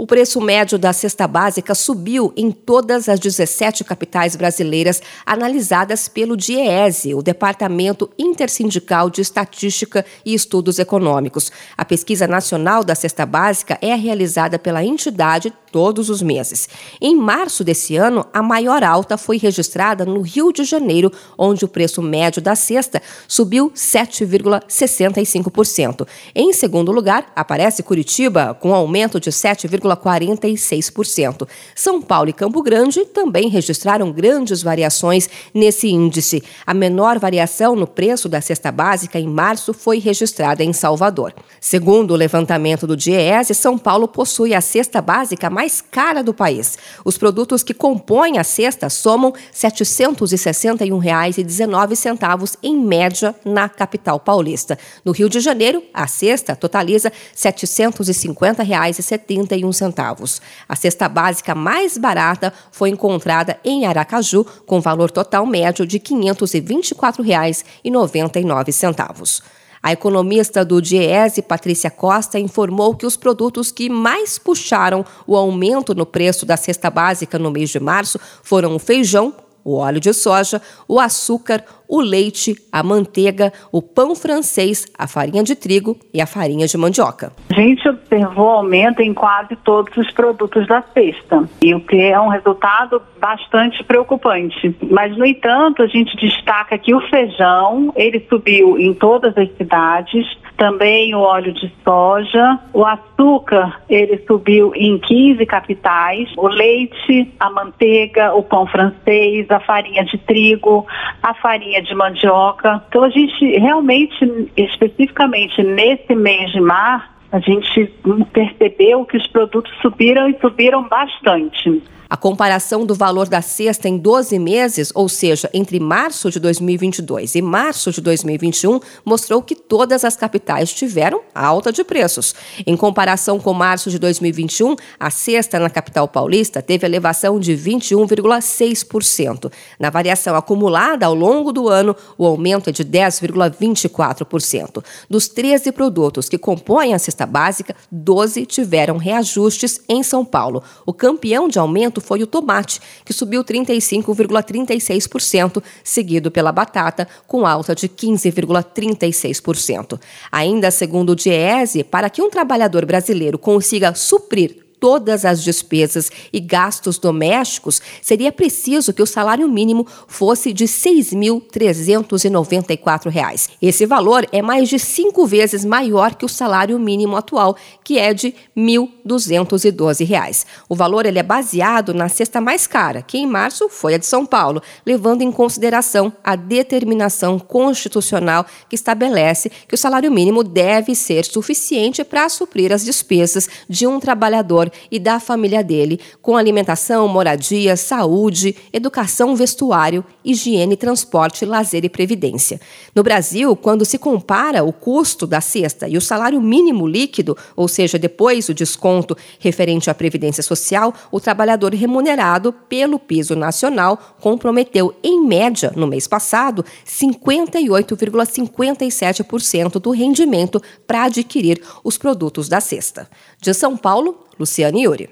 O preço médio da cesta básica subiu em todas as 17 capitais brasileiras analisadas pelo DIEESE, o Departamento Intersindical de Estatística e Estudos Econômicos. A pesquisa nacional da cesta básica é realizada pela entidade todos os meses. Em março desse ano, a maior alta foi registrada no Rio de Janeiro, onde o preço médio da cesta subiu 7,65%. Em segundo lugar, aparece Curitiba, com aumento de 7,46%. São Paulo e Campo Grande também registraram grandes variações nesse índice. A menor variação no preço da cesta básica em março foi registrada em Salvador. Segundo o levantamento do DIEESE, São Paulo possui a cesta básica mais cara do país. Os produtos que compõem a cesta somam R$ 761,19 em média na capital paulista. No Rio de Janeiro, a cesta totaliza R$ 750,71. A cesta básica mais barata foi encontrada em Aracaju, com valor total médio de R$ 524,99. A economista do DIEESE, Patrícia Costa, informou que os produtos que mais puxaram o aumento no preço da cesta básica no mês de março foram o feijão, o óleo de soja, o açúcar, o leite, a manteiga, o pão francês, a farinha de trigo e a farinha de mandioca. A gente observou aumento em quase todos os produtos da cesta, e o que é um resultado bastante preocupante. Mas, no entanto, a gente destaca que o feijão, ele subiu em todas as cidades, também o óleo de soja, o açúcar, ele subiu em 15 capitais, o leite, a manteiga, o pão francês, a farinha de trigo, a farinha de mandioca. Então a gente realmente, especificamente nesse mês de março, a gente percebeu que os produtos subiram e subiram bastante. A comparação do valor da cesta em 12 meses, ou seja, entre março de 2022 e março de 2021, mostrou que todas as capitais tiveram alta de preços. Em comparação com março de 2021, a cesta na capital paulista teve elevação de 21,6%. Na variação acumulada ao longo do ano, o aumento é de 10,24%. Dos 13 produtos que compõem a cesta básica, 12 tiveram reajustes em São Paulo. O campeão de aumento foi o tomate, que subiu 35,36%, seguido pela batata, com alta de 15,36%. Ainda segundo o Diese, para que um trabalhador brasileiro consiga suprir todas as despesas e gastos domésticos, seria preciso que o salário mínimo fosse de R$ 6.394. Esse valor é mais de cinco vezes maior que o salário mínimo atual, que é de R$ 1.212. O valor ele é baseado na cesta mais cara, que em março foi a de São Paulo, levando em consideração a determinação constitucional que estabelece que o salário mínimo deve ser suficiente para suprir as despesas de um trabalhador e da família dele, com alimentação, moradia, saúde, educação, vestuário, higiene, transporte, lazer e previdência. No Brasil, quando se compara o custo da cesta e o salário mínimo líquido, ou seja, depois do desconto referente à previdência social, o trabalhador remunerado pelo piso nacional comprometeu, em média, no mês passado, 58,57% do rendimento para adquirir os produtos da cesta. De São Paulo, Luciane Yuri.